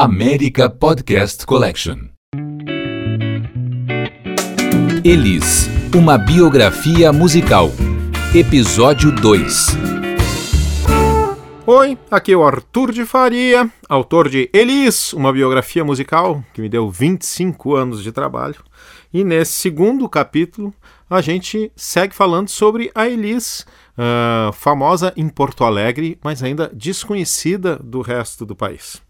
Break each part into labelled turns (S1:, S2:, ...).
S1: América Podcast Collection. Elis, uma biografia musical. Episódio 2.
S2: Oi, aqui é o Arthur de Faria, autor de Elis, uma biografia musical que me deu 25 anos de trabalho. E nesse segundo capítulo a gente segue falando sobre a Elis, uh, famosa em Porto Alegre, mas ainda desconhecida do resto do país.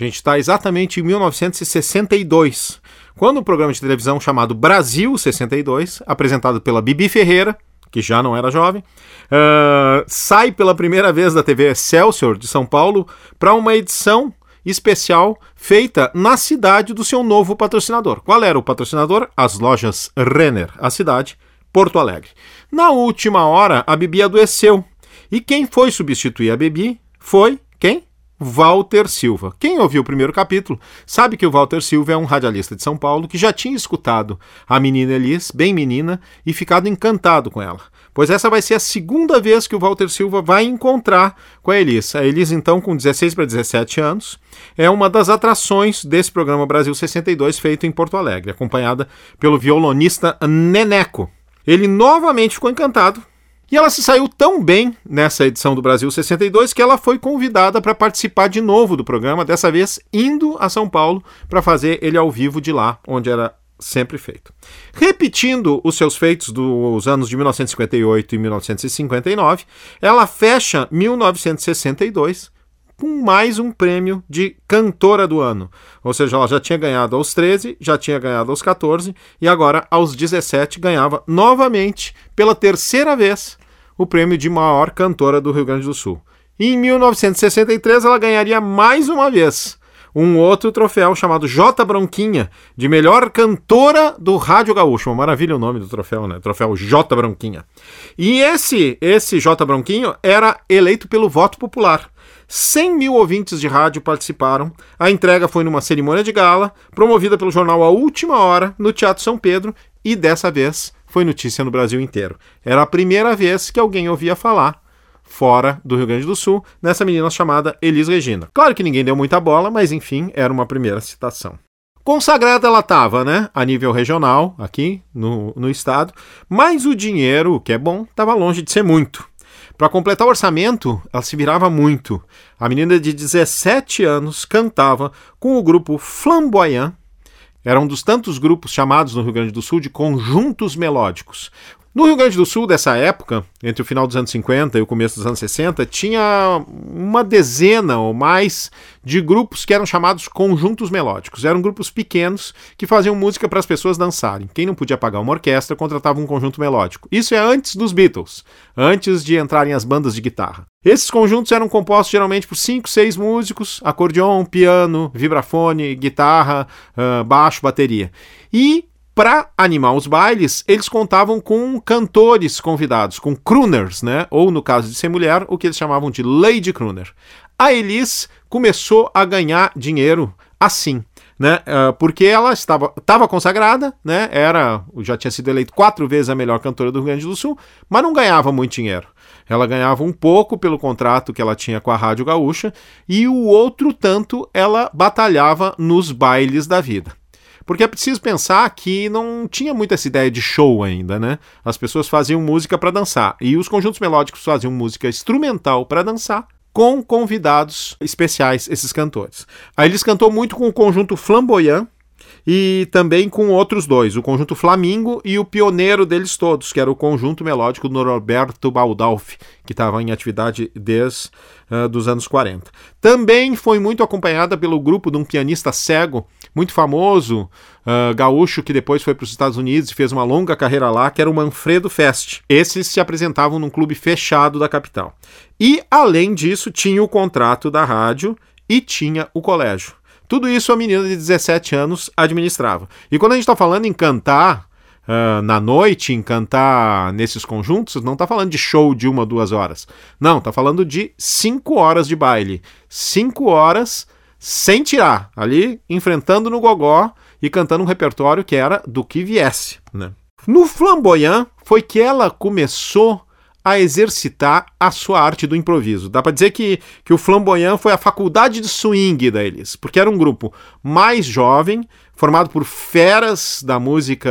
S2: A gente está exatamente em 1962, quando um programa de televisão chamado Brasil 62, apresentado pela Bibi Ferreira, que já não era jovem, uh, sai pela primeira vez da TV Excelsior de São Paulo para uma edição especial feita na cidade do seu novo patrocinador. Qual era o patrocinador? As lojas Renner, a cidade, Porto Alegre. Na última hora, a Bibi adoeceu. E quem foi substituir a Bibi foi quem? Walter Silva. Quem ouviu o primeiro capítulo sabe que o Walter Silva é um radialista de São Paulo que já tinha escutado a menina Elis, bem menina, e ficado encantado com ela. Pois essa vai ser a segunda vez que o Walter Silva vai encontrar com a Elis. A Elis, então, com 16 para 17 anos, é uma das atrações desse programa Brasil 62 feito em Porto Alegre, acompanhada pelo violonista Neneco. Ele novamente ficou encantado e ela se saiu tão bem nessa edição do Brasil 62 que ela foi convidada para participar de novo do programa, dessa vez indo a São Paulo para fazer ele ao vivo de lá, onde era sempre feito. Repetindo os seus feitos dos anos de 1958 e 1959, ela fecha 1962 com mais um prêmio de cantora do ano. Ou seja, ela já tinha ganhado aos 13, já tinha ganhado aos 14 e agora aos 17 ganhava novamente pela terceira vez o prêmio de maior cantora do Rio Grande do Sul. E em 1963 ela ganharia mais uma vez um outro troféu chamado J Bronquinha, de melhor cantora do Rádio Gaúcho. Uma maravilha o nome do troféu, né? Troféu J Bronquinha. E esse, esse J Bronquinho era eleito pelo voto popular. 100 mil ouvintes de rádio participaram. A entrega foi numa cerimônia de gala, promovida pelo jornal A Última Hora, no Teatro São Pedro, e dessa vez foi notícia no Brasil inteiro. Era a primeira vez que alguém ouvia falar fora do Rio Grande do Sul, nessa menina chamada Elis Regina. Claro que ninguém deu muita bola, mas enfim, era uma primeira citação. Consagrada ela estava, né? A nível regional, aqui no, no estado, mas o dinheiro, que é bom, estava longe de ser muito. Para completar o orçamento, ela se virava muito. A menina de 17 anos cantava com o grupo Flamboyant. Era um dos tantos grupos chamados no Rio Grande do Sul de conjuntos melódicos. No Rio Grande do Sul, dessa época, entre o final dos anos 50 e o começo dos anos 60, tinha uma dezena ou mais de grupos que eram chamados conjuntos melódicos. Eram grupos pequenos que faziam música para as pessoas dançarem. Quem não podia pagar uma orquestra contratava um conjunto melódico. Isso é antes dos Beatles, antes de entrarem as bandas de guitarra. Esses conjuntos eram compostos geralmente por cinco, seis músicos: acordeon, piano, vibrafone, guitarra, baixo, bateria. E para animar os bailes, eles contavam com cantores convidados, com crooners, né? Ou no caso de ser mulher, o que eles chamavam de lady crooner. A Elis começou a ganhar dinheiro assim, né? Uh, porque ela estava, estava consagrada, né? Era, já tinha sido eleita quatro vezes a melhor cantora do Rio Grande do Sul, mas não ganhava muito dinheiro. Ela ganhava um pouco pelo contrato que ela tinha com a Rádio Gaúcha e o outro tanto ela batalhava nos bailes da vida. Porque é preciso pensar que não tinha muito essa ideia de show ainda, né? As pessoas faziam música para dançar e os conjuntos melódicos faziam música instrumental para dançar com convidados especiais, esses cantores. Aí eles cantou muito com o conjunto Flamboyant, e também com outros dois, o conjunto Flamingo e o pioneiro deles todos, que era o conjunto melódico do Norberto Baldalfi, que estava em atividade desde uh, dos anos 40. Também foi muito acompanhada pelo grupo de um pianista cego, muito famoso, uh, gaúcho, que depois foi para os Estados Unidos e fez uma longa carreira lá, que era o Manfredo Fest. Esses se apresentavam num clube fechado da capital. E, além disso, tinha o contrato da rádio e tinha o colégio. Tudo isso a menina de 17 anos administrava. E quando a gente está falando em cantar uh, na noite, em cantar nesses conjuntos, não está falando de show de uma, duas horas. Não, está falando de cinco horas de baile. Cinco horas sem tirar, ali enfrentando no gogó e cantando um repertório que era do que viesse. Né? No Flamboyant foi que ela começou a exercitar a sua arte do improviso. Dá para dizer que, que o Flamboyant foi a faculdade de swing da Elis, porque era um grupo mais jovem, formado por feras da música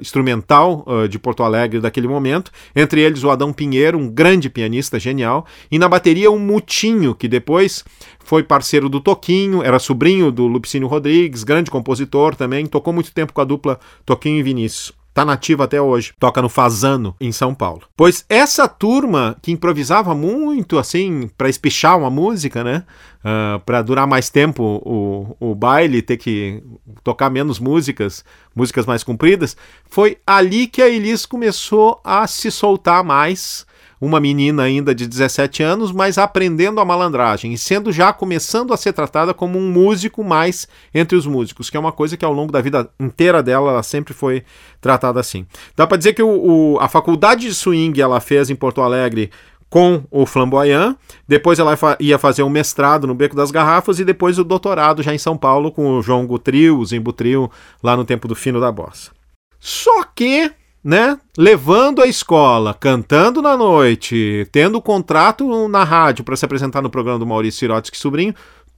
S2: instrumental uh, de Porto Alegre daquele momento, entre eles o Adão Pinheiro, um grande pianista genial, e na bateria o Mutinho, que depois foi parceiro do Toquinho, era sobrinho do Lupicínio Rodrigues, grande compositor também, tocou muito tempo com a dupla Toquinho e Vinícius. Tá nativa até hoje. Toca no Fazano, em São Paulo. Pois essa turma que improvisava muito, assim, para espichar uma música, né? Uh, ah, para durar mais tempo o, o baile, ter que tocar menos músicas, músicas mais compridas, foi ali que a Elis começou a se soltar mais uma menina ainda de 17 anos, mas aprendendo a malandragem e sendo já começando a ser tratada como um músico mais entre os músicos, que é uma coisa que ao longo da vida inteira dela ela sempre foi tratada assim. Dá para dizer que o, o, a faculdade de swing ela fez em Porto Alegre com o Flamboyant, depois ela ia fazer um mestrado no Beco das Garrafas e depois o doutorado já em São Paulo com o João Gutril, o Zimbo Trio, lá no tempo do fino da bossa. Só que né? Levando a escola, cantando na noite, tendo contrato na rádio para se apresentar no programa do Maurício Sirotsky Sobrinho,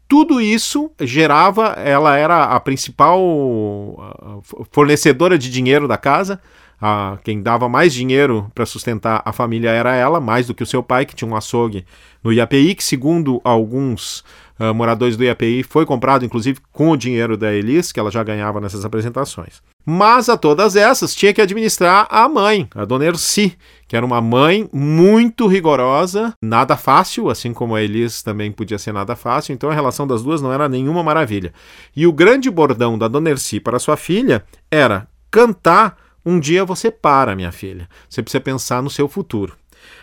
S2: tudo isso gerava, ela era a principal fornecedora de dinheiro da casa. A, quem dava mais dinheiro para sustentar a família era ela, mais do que o seu pai, que tinha um açougue no IAPI, que segundo alguns uh, moradores do IAPI foi comprado inclusive com o dinheiro da Elis, que ela já ganhava nessas apresentações. Mas a todas essas tinha que administrar a mãe, a dona Erci, que era uma mãe muito rigorosa, nada fácil, assim como a Elis também podia ser nada fácil, então a relação das duas não era nenhuma maravilha. E o grande bordão da dona Erci para sua filha era cantar um dia você para, minha filha. Você precisa pensar no seu futuro.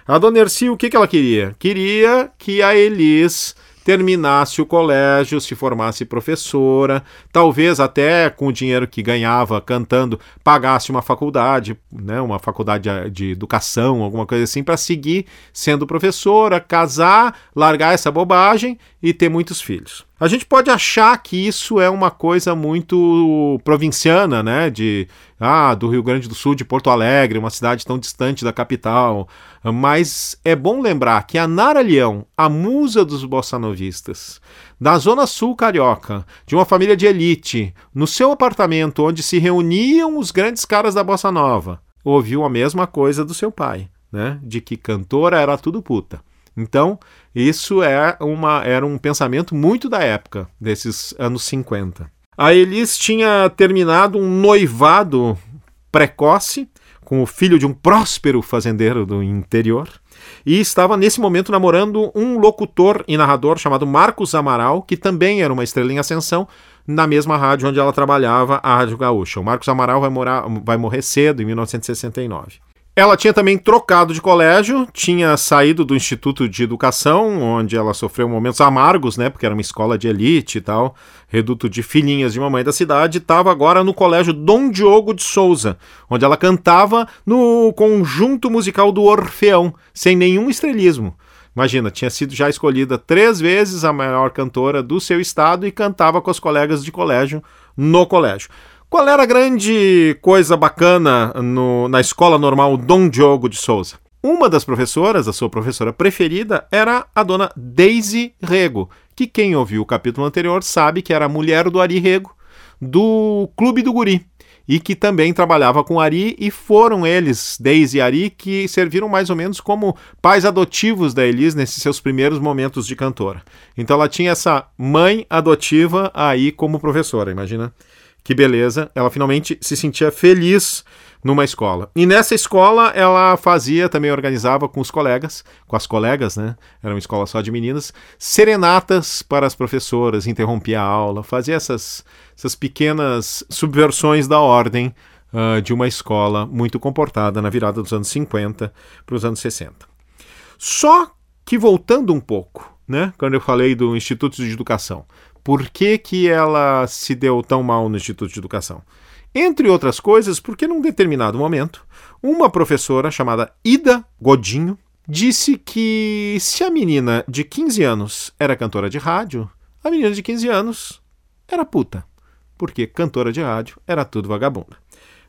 S2: A dona Erci, o que, que ela queria? Queria que a Elis terminasse o colégio, se formasse professora, talvez até com o dinheiro que ganhava cantando, pagasse uma faculdade, né, uma faculdade de educação, alguma coisa assim, para seguir sendo professora, casar, largar essa bobagem e ter muitos filhos. A gente pode achar que isso é uma coisa muito provinciana, né? De ah, do Rio Grande do Sul, de Porto Alegre, uma cidade tão distante da capital. Mas é bom lembrar que a Nara Leão, a musa dos bossanovistas, da Zona Sul Carioca, de uma família de elite, no seu apartamento onde se reuniam os grandes caras da bossa nova, ouviu a mesma coisa do seu pai, né? De que cantora era tudo puta. Então, isso é uma, era um pensamento muito da época, desses anos 50. A Elis tinha terminado um noivado precoce com o filho de um próspero fazendeiro do interior e estava nesse momento namorando um locutor e narrador chamado Marcos Amaral, que também era uma estrela em ascensão na mesma rádio onde ela trabalhava, a Rádio Gaúcha. O Marcos Amaral vai, morar, vai morrer cedo, em 1969. Ela tinha também trocado de colégio, tinha saído do Instituto de Educação, onde ela sofreu momentos amargos, né? Porque era uma escola de elite e tal, reduto de filhinhas de mamãe da cidade, estava agora no colégio Dom Diogo de Souza, onde ela cantava no conjunto musical do Orfeão, sem nenhum estrelismo. Imagina, tinha sido já escolhida três vezes a maior cantora do seu estado e cantava com os colegas de colégio no colégio. Qual era a grande coisa bacana no, na escola normal Dom Diogo de Souza? Uma das professoras, a sua professora preferida, era a dona Daisy Rego, que quem ouviu o capítulo anterior sabe que era a mulher do Ari Rego, do Clube do Guri, e que também trabalhava com Ari, e foram eles, Daisy e Ari, que serviram mais ou menos como pais adotivos da Elis nesses seus primeiros momentos de cantora. Então ela tinha essa mãe adotiva aí como professora, imagina que beleza, ela finalmente se sentia feliz numa escola. E nessa escola ela fazia, também organizava com os colegas, com as colegas, né? Era uma escola só de meninas, serenatas para as professoras, interrompia a aula, fazia essas, essas pequenas subversões da ordem uh, de uma escola muito comportada na virada dos anos 50 para os anos 60. Só que voltando um pouco, né? Quando eu falei do Instituto de Educação, por que, que ela se deu tão mal no Instituto de Educação? Entre outras coisas, porque num determinado momento, uma professora chamada Ida Godinho disse que se a menina de 15 anos era cantora de rádio, a menina de 15 anos era puta, porque cantora de rádio era tudo vagabunda.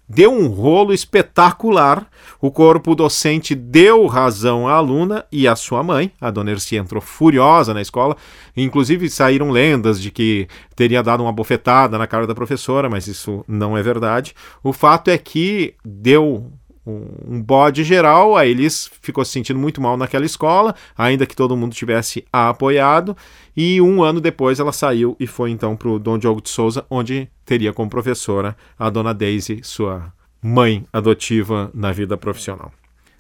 S2: Deu um rolo espetacular. O corpo docente deu razão à aluna e à sua mãe. A dona Ercia entrou furiosa na escola. Inclusive saíram lendas de que teria dado uma bofetada na cara da professora, mas isso não é verdade. O fato é que deu um bode geral, a Elis ficou se sentindo muito mal naquela escola, ainda que todo mundo tivesse a apoiado, e um ano depois ela saiu e foi então para o Dom Diogo de Souza, onde teria como professora a dona Daisy, sua mãe adotiva na vida profissional.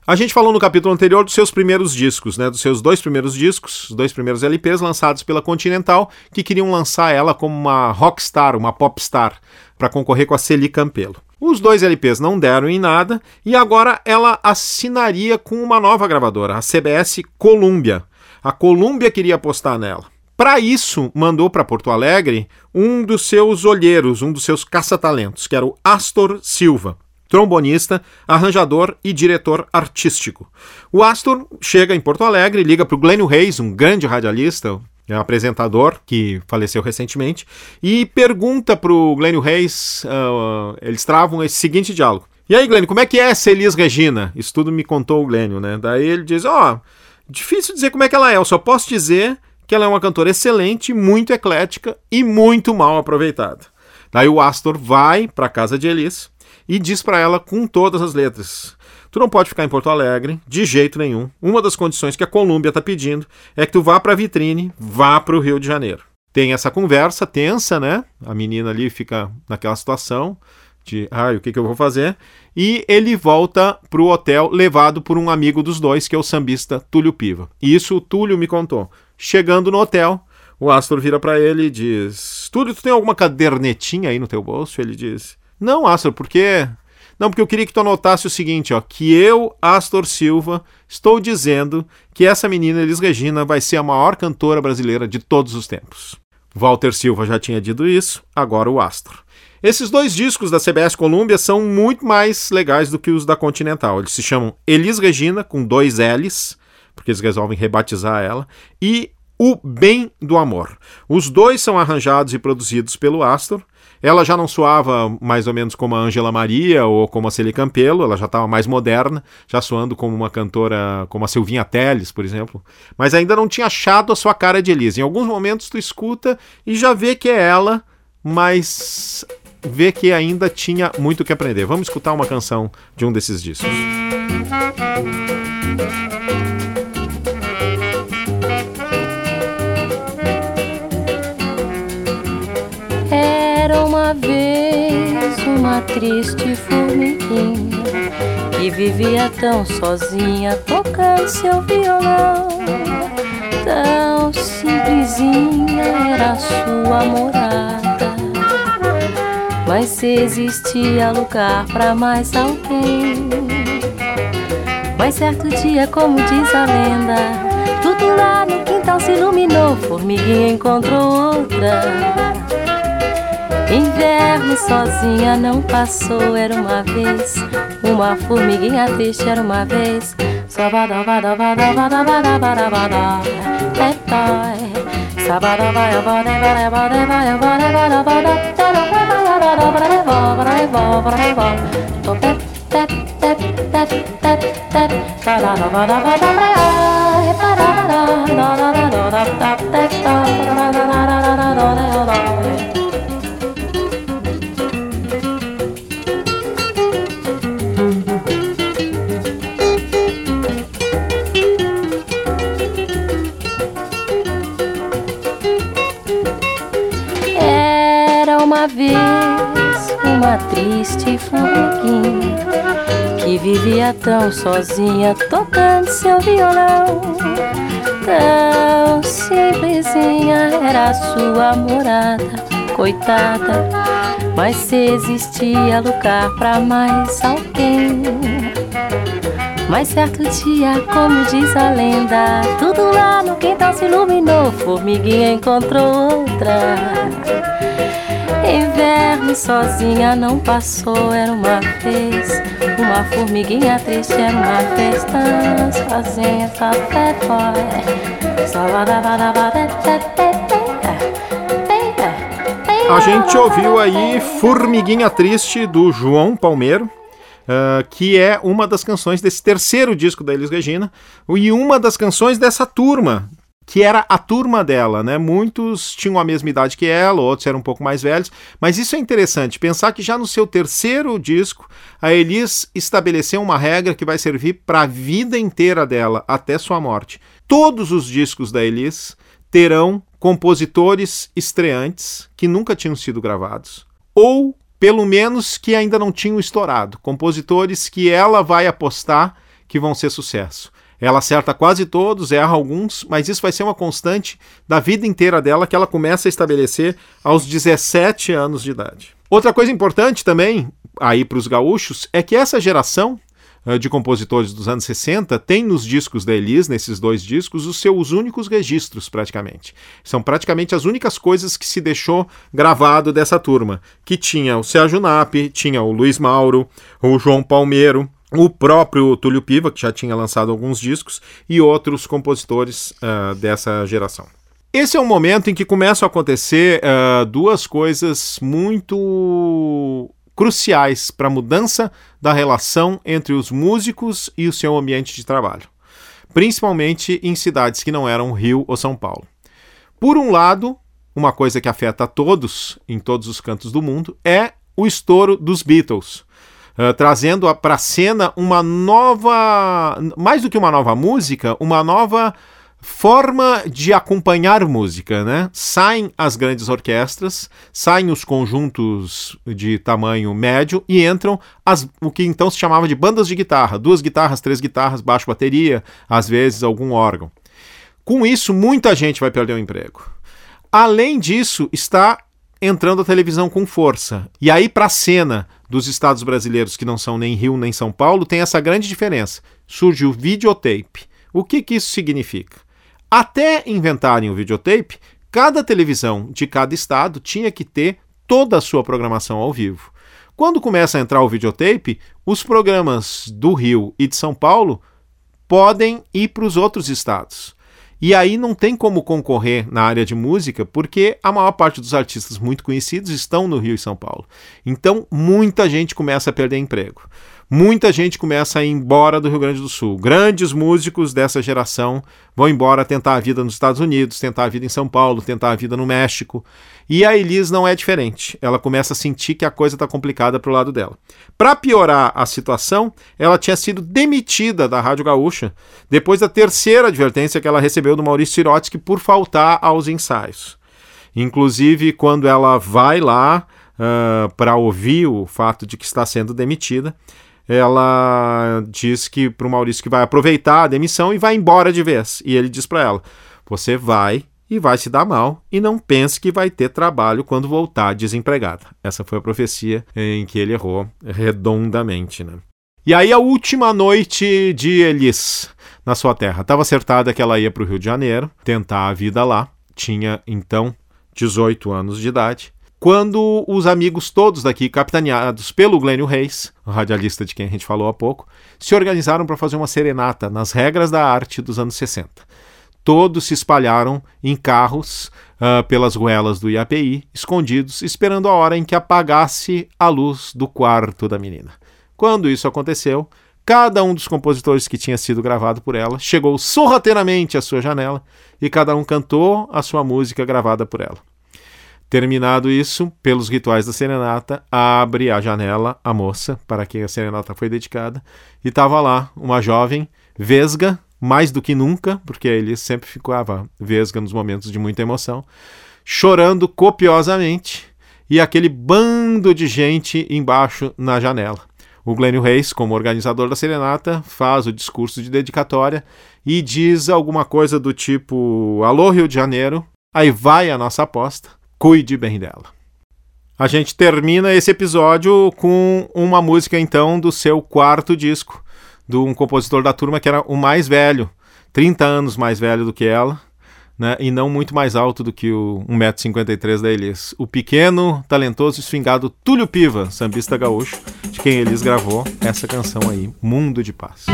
S2: A gente falou no capítulo anterior dos seus primeiros discos, né, dos seus dois primeiros discos, os dois primeiros LPs lançados pela Continental, que queriam lançar ela como uma rockstar, uma popstar, para concorrer com a Celi Campelo. Os dois LPs não deram em nada e agora ela assinaria com uma nova gravadora, a CBS Columbia. A Columbia queria apostar nela. Para isso, mandou para Porto Alegre um dos seus olheiros, um dos seus caça-talentos, que era o Astor Silva, trombonista, arranjador e diretor artístico. O Astor chega em Porto Alegre, liga para o Glênio Reis, um grande radialista, é um apresentador que faleceu recentemente, e pergunta para o Glênio Reis, uh, eles travam esse seguinte diálogo. E aí, Glênio, como é que é essa Elis Regina? Isso tudo me contou o Glênio, né? Daí ele diz, ó, oh, difícil dizer como é que ela é, eu só posso dizer que ela é uma cantora excelente, muito eclética e muito mal aproveitada. Daí o Astor vai para casa de Elis e diz para ela com todas as letras: Tu não pode ficar em Porto Alegre, de jeito nenhum. Uma das condições que a Colômbia está pedindo é que tu vá para a vitrine, vá para o Rio de Janeiro. Tem essa conversa tensa, né? A menina ali fica naquela situação de, ah, o que, que eu vou fazer? E ele volta para o hotel levado por um amigo dos dois, que é o sambista Túlio Piva. E isso o Túlio me contou. Chegando no hotel, o Astor vira para ele e diz: Túlio, tu tem alguma cadernetinha aí no teu bolso? Ele diz: Não, Astor, por quê? Não, porque eu queria que tu anotasse o seguinte, ó, que eu, Astor Silva, estou dizendo que essa menina Elis Regina vai ser a maior cantora brasileira de todos os tempos. Walter Silva já tinha dito isso, agora o Astor. Esses dois discos da CBS Columbia são muito mais legais do que os da Continental. Eles se chamam Elis Regina, com dois L's, porque eles resolvem rebatizar ela, e O Bem do Amor. Os dois são arranjados e produzidos pelo Astor, ela já não soava mais ou menos como a Angela Maria ou como a Celie Campelo, ela já estava mais moderna, já soando como uma cantora como a Silvinha Teles, por exemplo. Mas ainda não tinha achado a sua cara de Elise. Em alguns momentos tu escuta e já vê que é ela, mas vê que ainda tinha muito que aprender. Vamos escutar uma canção de um desses discos.
S3: vez triste formiguinha que vivia tão sozinha tocando seu violão. Tão simplesinha era sua morada, mas se existia lugar para mais alguém. Mas certo dia, como diz a lenda, tudo lá no quintal se iluminou, formiguinha encontrou outra. Inverno sozinha não passou, era uma vez. Uma formiguinha triste era uma vez. Sabadabadabadabadabadabadabada. É pai. vez uma triste formiguinha que vivia tão sozinha tocando seu violão. Tão simplesinha era a sua morada, coitada. Mas se existia lugar para mais alguém. Mas certo dia, como diz a lenda, tudo lá no quintal se iluminou, formiguinha encontrou outra. Inverno sozinha não passou, era uma vez. Uma formiguinha triste era uma vez. Tão sozinha, café boy. Salada,
S2: A gente ouviu aí Formiguinha Triste do João Palmeiro. Uh, que é uma das canções desse terceiro disco da Elis Regina e uma das canções dessa turma que era a turma dela, né? Muitos tinham a mesma idade que ela, outros eram um pouco mais velhos, mas isso é interessante, pensar que já no seu terceiro disco, a Elis estabeleceu uma regra que vai servir para a vida inteira dela, até sua morte. Todos os discos da Elis terão compositores estreantes que nunca tinham sido gravados, ou pelo menos que ainda não tinham estourado, compositores que ela vai apostar que vão ser sucesso. Ela acerta quase todos, erra alguns, mas isso vai ser uma constante da vida inteira dela que ela começa a estabelecer aos 17 anos de idade. Outra coisa importante também, aí para os gaúchos, é que essa geração uh, de compositores dos anos 60 tem nos discos da Elis, nesses dois discos, os seus únicos registros, praticamente. São praticamente as únicas coisas que se deixou gravado dessa turma, que tinha o Sérgio Nap, tinha o Luiz Mauro, o João Palmeiro, o próprio Túlio Piva, que já tinha lançado alguns discos, e outros compositores uh, dessa geração. Esse é um momento em que começam a acontecer uh, duas coisas muito cruciais para a mudança da relação entre os músicos e o seu ambiente de trabalho, principalmente em cidades que não eram Rio ou São Paulo. Por um lado, uma coisa que afeta a todos, em todos os cantos do mundo, é o estouro dos Beatles uh, trazendo para a cena uma nova, mais do que uma nova música, uma nova forma de acompanhar música, né? Saem as grandes orquestras, saem os conjuntos de tamanho médio e entram as, o que então se chamava de bandas de guitarra, duas guitarras, três guitarras, baixo bateria, às vezes algum órgão. Com isso, muita gente vai perder o emprego. Além disso, está entrando a televisão com força. E aí, para a cena dos estados brasileiros que não são nem Rio nem São Paulo, tem essa grande diferença. Surge o videotape. O que, que isso significa? Até inventarem o videotape, cada televisão de cada estado tinha que ter toda a sua programação ao vivo. Quando começa a entrar o videotape, os programas do Rio e de São Paulo podem ir para os outros estados. E aí não tem como concorrer na área de música, porque a maior parte dos artistas muito conhecidos estão no Rio e São Paulo. Então, muita gente começa a perder emprego muita gente começa a ir embora do Rio Grande do Sul. Grandes músicos dessa geração vão embora tentar a vida nos Estados Unidos, tentar a vida em São Paulo, tentar a vida no México. E a Elis não é diferente. Ela começa a sentir que a coisa está complicada para o lado dela. Para piorar a situação, ela tinha sido demitida da Rádio Gaúcha depois da terceira advertência que ela recebeu do Maurício Sirotsky por faltar aos ensaios. Inclusive, quando ela vai lá uh, para ouvir o fato de que está sendo demitida, ela diz que para o Maurício que vai aproveitar a demissão e vai embora de vez. E ele diz para ela: você vai e vai se dar mal e não pense que vai ter trabalho quando voltar desempregada. Essa foi a profecia em que ele errou redondamente, né? E aí a última noite de Elis na sua terra. Estava acertada que ela ia para o Rio de Janeiro, tentar a vida lá. Tinha então 18 anos de idade quando os amigos todos daqui, capitaneados pelo Glênio Reis, o radialista de quem a gente falou há pouco, se organizaram para fazer uma serenata nas regras da arte dos anos 60. Todos se espalharam em carros uh, pelas ruelas do IAPI, escondidos, esperando a hora em que apagasse a luz do quarto da menina. Quando isso aconteceu, cada um dos compositores que tinha sido gravado por ela chegou sorrateiramente à sua janela e cada um cantou a sua música gravada por ela. Terminado isso, pelos rituais da serenata, abre a janela a moça para quem a serenata foi dedicada e estava lá uma jovem vesga, mais do que nunca, porque ele sempre ficava vesga nos momentos de muita emoção, chorando copiosamente e aquele bando de gente embaixo na janela. O Glênio Reis, como organizador da serenata, faz o discurso de dedicatória e diz alguma coisa do tipo: Alô, Rio de Janeiro, aí vai a nossa aposta cuide bem dela. A gente termina esse episódio com uma música então do seu quarto disco, de um compositor da turma que era o mais velho, 30 anos mais velho do que ela, né, e não muito mais alto do que o 1,53m da Elis. O pequeno, talentoso e esfingado Túlio Piva, sambista gaúcho, de quem Elis gravou essa canção aí, Mundo de Paz.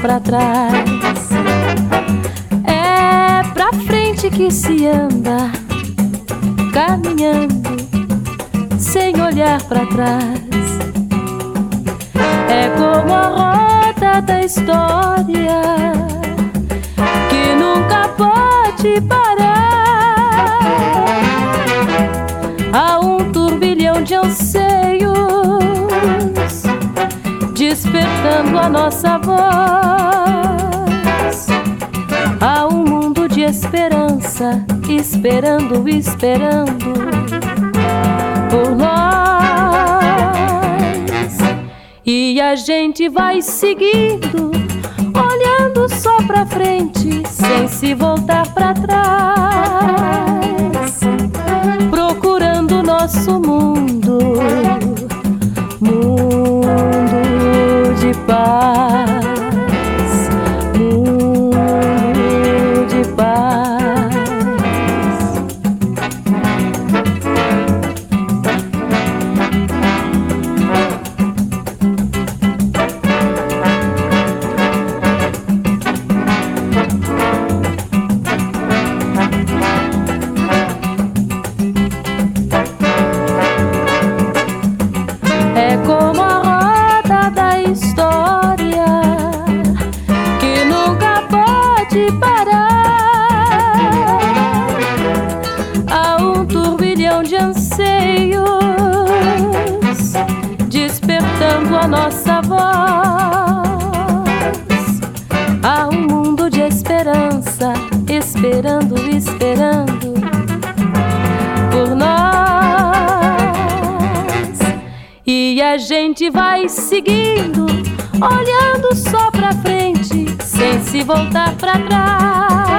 S3: Pra trás. É pra frente que se anda, caminhando, sem olhar pra trás. É como a roda da história que nunca pode parar. Há um turbilhão de anseios nossa voz. Há um mundo de esperança, esperando, esperando por nós. E a gente vai seguindo, olhando só pra frente, sem se voltar pra trás, procurando nosso mundo, esperando, por nós. E a gente vai seguindo, olhando só pra frente, sem se voltar pra trás.